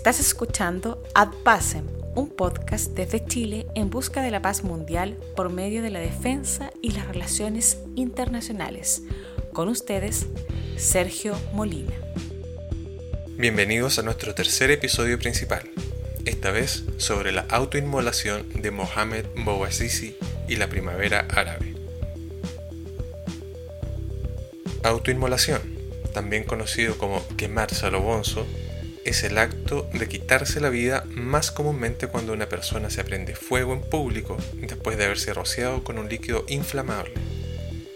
Estás escuchando Ad Pacem, un podcast desde Chile en busca de la paz mundial por medio de la defensa y las relaciones internacionales. Con ustedes, Sergio Molina. Bienvenidos a nuestro tercer episodio principal, esta vez sobre la autoinmolación de Mohamed Bouazizi y la primavera árabe. Autoinmolación, también conocido como quemar salobonso, es el acto de quitarse la vida más comúnmente cuando una persona se prende fuego en público después de haberse rociado con un líquido inflamable.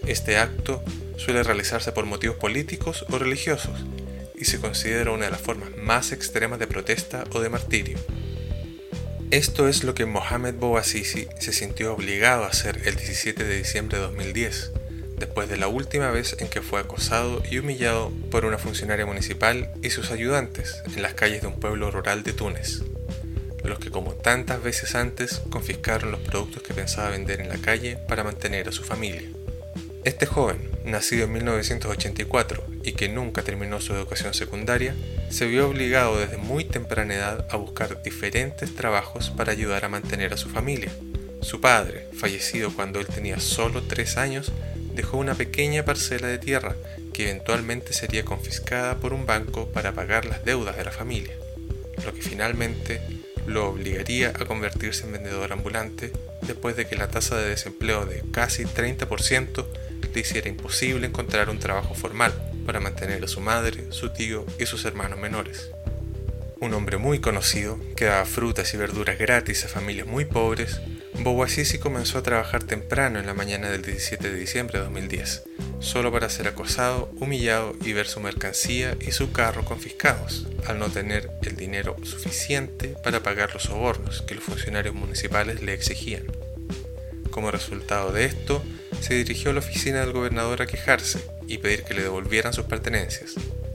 Este acto suele realizarse por motivos políticos o religiosos y se considera una de las formas más extremas de protesta o de martirio. Esto es lo que Mohamed Bouazizi se sintió obligado a hacer el 17 de diciembre de 2010 después de la última vez en que fue acosado y humillado por una funcionaria municipal y sus ayudantes en las calles de un pueblo rural de Túnez, los que como tantas veces antes confiscaron los productos que pensaba vender en la calle para mantener a su familia. Este joven, nacido en 1984 y que nunca terminó su educación secundaria, se vio obligado desde muy temprana edad a buscar diferentes trabajos para ayudar a mantener a su familia. Su padre, fallecido cuando él tenía solo tres años, dejó una pequeña parcela de tierra que eventualmente sería confiscada por un banco para pagar las deudas de la familia, lo que finalmente lo obligaría a convertirse en vendedor ambulante después de que la tasa de desempleo de casi 30% le hiciera imposible encontrar un trabajo formal para mantener a su madre, su tío y sus hermanos menores. Un hombre muy conocido que daba frutas y verduras gratis a familias muy pobres Bouazizi comenzó a trabajar temprano en la mañana del 17 de diciembre de 2010, solo para ser acosado, humillado y ver su mercancía y su carro confiscados, al no tener el dinero suficiente para pagar los sobornos que los funcionarios municipales le exigían. Como resultado de esto, se dirigió a la oficina del gobernador a quejarse y pedir que le devolvieran sus pertenencias,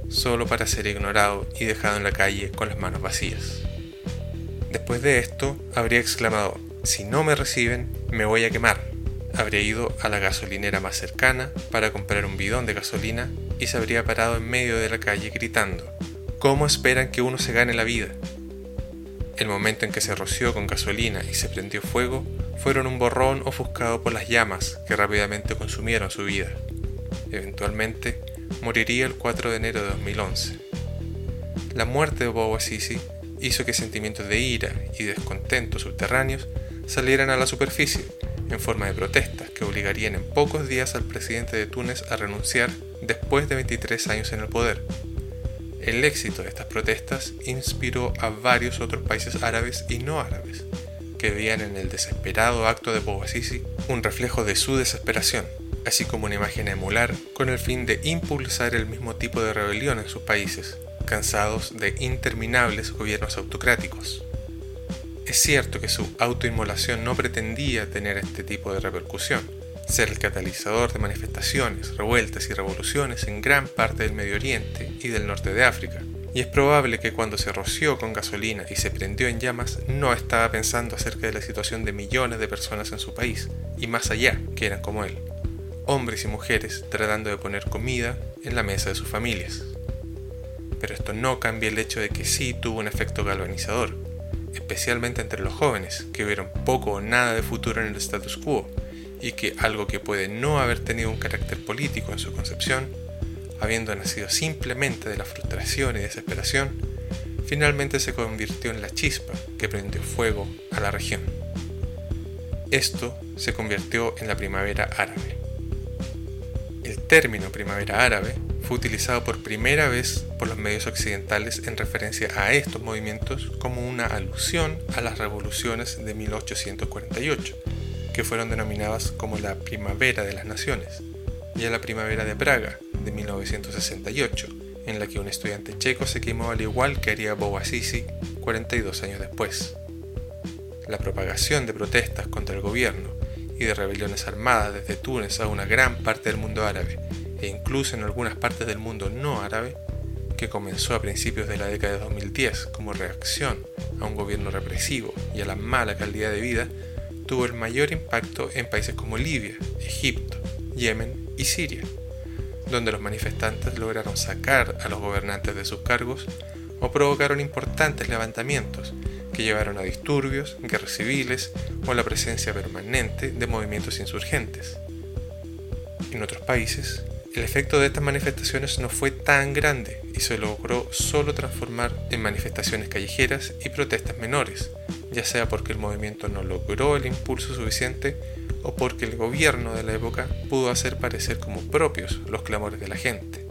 solo para ser ignorado y dejado en la calle con las manos vacías. Después de esto, habría exclamado, si no me reciben, me voy a quemar. Habría ido a la gasolinera más cercana para comprar un bidón de gasolina y se habría parado en medio de la calle gritando, ¿cómo esperan que uno se gane la vida? El momento en que se roció con gasolina y se prendió fuego fueron un borrón ofuscado por las llamas que rápidamente consumieron su vida. Eventualmente, moriría el 4 de enero de 2011. La muerte de Bobo Assisi hizo que sentimientos de ira y descontento subterráneos salieran a la superficie en forma de protestas que obligarían en pocos días al presidente de Túnez a renunciar después de 23 años en el poder. El éxito de estas protestas inspiró a varios otros países árabes y no árabes, que veían en el desesperado acto de Bouazizi un reflejo de su desesperación, así como una imagen emular con el fin de impulsar el mismo tipo de rebelión en sus países, cansados de interminables gobiernos autocráticos. Es cierto que su autoinmolación no pretendía tener este tipo de repercusión, ser el catalizador de manifestaciones, revueltas y revoluciones en gran parte del Medio Oriente y del norte de África. Y es probable que cuando se roció con gasolina y se prendió en llamas, no estaba pensando acerca de la situación de millones de personas en su país, y más allá, que eran como él, hombres y mujeres tratando de poner comida en la mesa de sus familias. Pero esto no cambia el hecho de que sí tuvo un efecto galvanizador, especialmente entre los jóvenes, que vieron poco o nada de futuro en el status quo, y que algo que puede no haber tenido un carácter político en su concepción, habiendo nacido simplemente de la frustración y desesperación, finalmente se convirtió en la chispa que prendió fuego a la región. Esto se convirtió en la primavera árabe. El término primavera árabe fue utilizado por primera vez por los medios occidentales en referencia a estos movimientos como una alusión a las revoluciones de 1848, que fueron denominadas como la Primavera de las Naciones, y a la Primavera de Praga de 1968, en la que un estudiante checo se quemó al igual que haría Bouazizi 42 años después. La propagación de protestas contra el gobierno y de rebeliones armadas desde Túnez a una gran parte del mundo árabe e incluso en algunas partes del mundo no árabe, que comenzó a principios de la década de 2010 como reacción a un gobierno represivo y a la mala calidad de vida, tuvo el mayor impacto en países como Libia, Egipto, Yemen y Siria, donde los manifestantes lograron sacar a los gobernantes de sus cargos o provocaron importantes levantamientos que llevaron a disturbios, guerras civiles o la presencia permanente de movimientos insurgentes. En otros países, el efecto de estas manifestaciones no fue tan grande y se logró solo transformar en manifestaciones callejeras y protestas menores, ya sea porque el movimiento no logró el impulso suficiente o porque el gobierno de la época pudo hacer parecer como propios los clamores de la gente.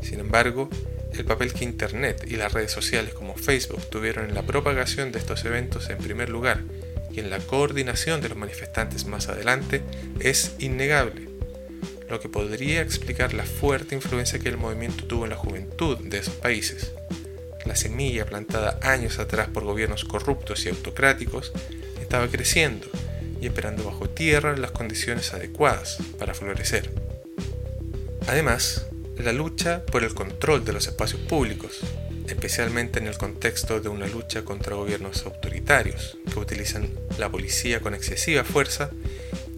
Sin embargo, el papel que Internet y las redes sociales como Facebook tuvieron en la propagación de estos eventos en primer lugar y en la coordinación de los manifestantes más adelante es innegable, lo que podría explicar la fuerte influencia que el movimiento tuvo en la juventud de esos países. La semilla plantada años atrás por gobiernos corruptos y autocráticos estaba creciendo y esperando bajo tierra las condiciones adecuadas para florecer. Además, la lucha por el control de los espacios públicos, especialmente en el contexto de una lucha contra gobiernos autoritarios que utilizan la policía con excesiva fuerza,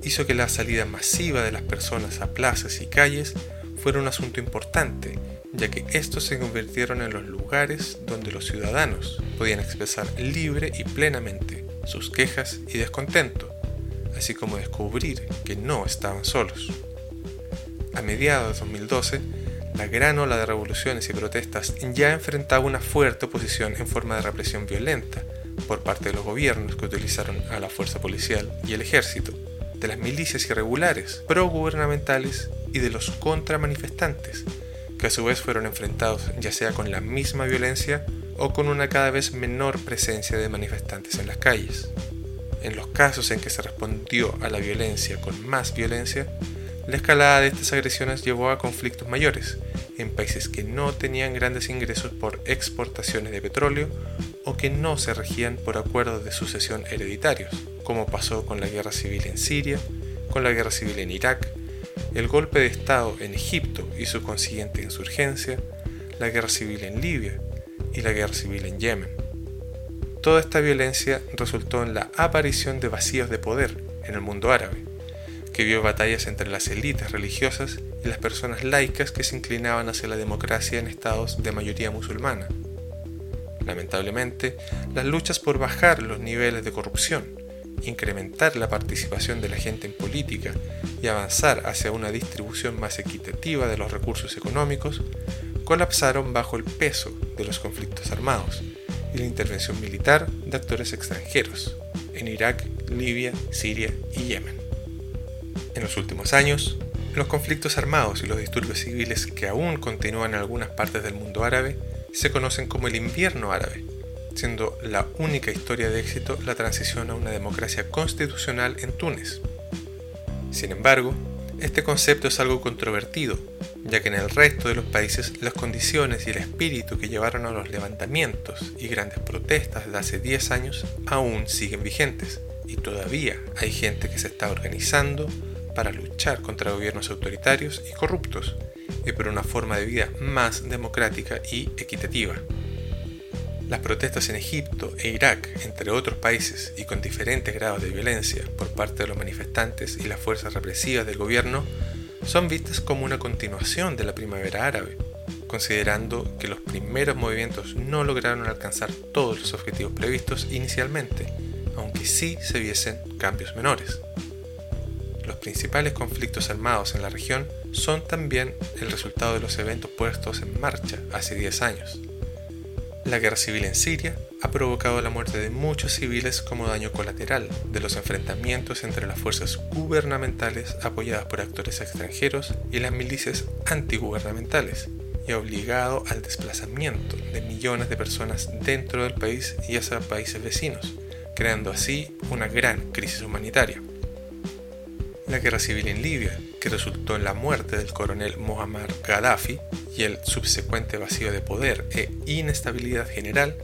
hizo que la salida masiva de las personas a plazas y calles fuera un asunto importante, ya que estos se convirtieron en los lugares donde los ciudadanos podían expresar libre y plenamente sus quejas y descontento, así como descubrir que no estaban solos. A mediados de 2012, la gran ola de revoluciones y protestas ya enfrentaba una fuerte oposición en forma de represión violenta por parte de los gobiernos que utilizaron a la fuerza policial y el ejército, de las milicias irregulares, progubernamentales y de los contramanifestantes, que a su vez fueron enfrentados ya sea con la misma violencia o con una cada vez menor presencia de manifestantes en las calles. En los casos en que se respondió a la violencia con más violencia, la escalada de estas agresiones llevó a conflictos mayores en países que no tenían grandes ingresos por exportaciones de petróleo o que no se regían por acuerdos de sucesión hereditarios, como pasó con la guerra civil en Siria, con la guerra civil en Irak, el golpe de Estado en Egipto y su consiguiente insurgencia, la guerra civil en Libia y la guerra civil en Yemen. Toda esta violencia resultó en la aparición de vacíos de poder en el mundo árabe, que vio batallas entre las élites religiosas y las personas laicas que se inclinaban hacia la democracia en estados de mayoría musulmana. Lamentablemente, las luchas por bajar los niveles de corrupción, incrementar la participación de la gente en política y avanzar hacia una distribución más equitativa de los recursos económicos, colapsaron bajo el peso de los conflictos armados y la intervención militar de actores extranjeros en Irak, Libia, Siria y Yemen. En los últimos años, los conflictos armados y los disturbios civiles que aún continúan en algunas partes del mundo árabe se conocen como el invierno árabe, siendo la única historia de éxito la transición a una democracia constitucional en Túnez. Sin embargo, este concepto es algo controvertido, ya que en el resto de los países las condiciones y el espíritu que llevaron a los levantamientos y grandes protestas de hace 10 años aún siguen vigentes, y todavía hay gente que se está organizando para luchar contra gobiernos autoritarios y corruptos y por una forma de vida más democrática y equitativa. Las protestas en Egipto e Irak, entre otros países, y con diferentes grados de violencia por parte de los manifestantes y las fuerzas represivas del gobierno, son vistas como una continuación de la primavera árabe, considerando que los primeros movimientos no lograron alcanzar todos los objetivos previstos inicialmente, aunque sí se viesen cambios menores los principales conflictos armados en la región son también el resultado de los eventos puestos en marcha hace 10 años. La guerra civil en Siria ha provocado la muerte de muchos civiles como daño colateral de los enfrentamientos entre las fuerzas gubernamentales apoyadas por actores extranjeros y las milicias antigubernamentales y ha obligado al desplazamiento de millones de personas dentro del país y hacia países vecinos, creando así una gran crisis humanitaria. La guerra civil en Libia, que resultó en la muerte del coronel Muammar Gaddafi y el subsecuente vacío de poder e inestabilidad general,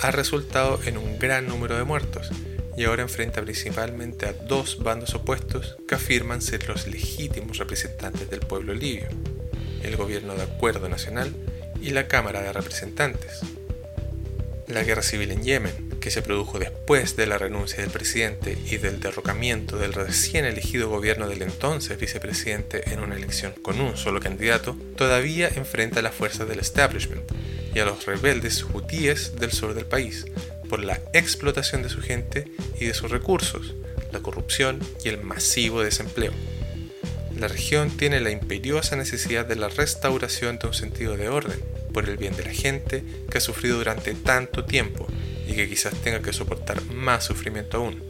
ha resultado en un gran número de muertos y ahora enfrenta principalmente a dos bandos opuestos que afirman ser los legítimos representantes del pueblo libio, el Gobierno de Acuerdo Nacional y la Cámara de Representantes. La guerra civil en Yemen, se produjo después de la renuncia del presidente y del derrocamiento del recién elegido gobierno del entonces vicepresidente en una elección con un solo candidato, todavía enfrenta las fuerzas del establishment, y a los rebeldes hutíes del sur del país por la explotación de su gente y de sus recursos, la corrupción y el masivo desempleo. La región tiene la imperiosa necesidad de la restauración de un sentido de orden, por el bien de la gente que ha sufrido durante tanto tiempo y que quizás tenga que soportar más sufrimiento aún.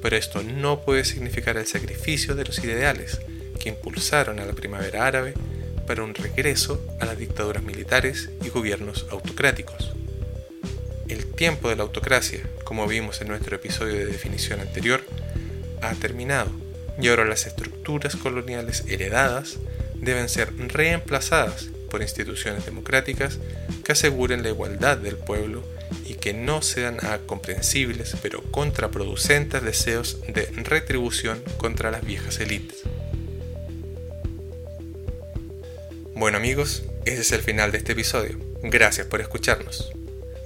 Pero esto no puede significar el sacrificio de los ideales que impulsaron a la primavera árabe para un regreso a las dictaduras militares y gobiernos autocráticos. El tiempo de la autocracia, como vimos en nuestro episodio de definición anterior, ha terminado y ahora las estructuras coloniales heredadas deben ser reemplazadas por instituciones democráticas que aseguren la igualdad del pueblo que no sean a comprensibles pero contraproducentes deseos de retribución contra las viejas élites. Bueno amigos, ese es el final de este episodio. Gracias por escucharnos.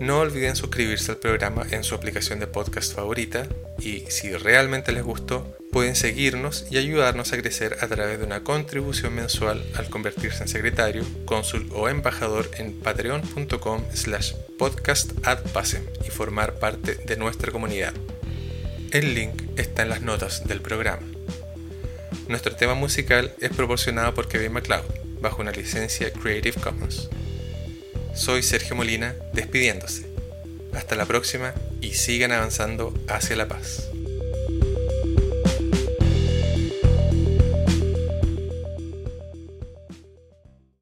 No olviden suscribirse al programa en su aplicación de podcast favorita y si realmente les gustó, pueden seguirnos y ayudarnos a crecer a través de una contribución mensual al convertirse en secretario, cónsul o embajador en patreon.com slash podcastadpasem y formar parte de nuestra comunidad. El link está en las notas del programa. Nuestro tema musical es proporcionado por Kevin MacLeod bajo una licencia Creative Commons. Soy Sergio Molina despidiéndose. Hasta la próxima y sigan avanzando hacia la paz.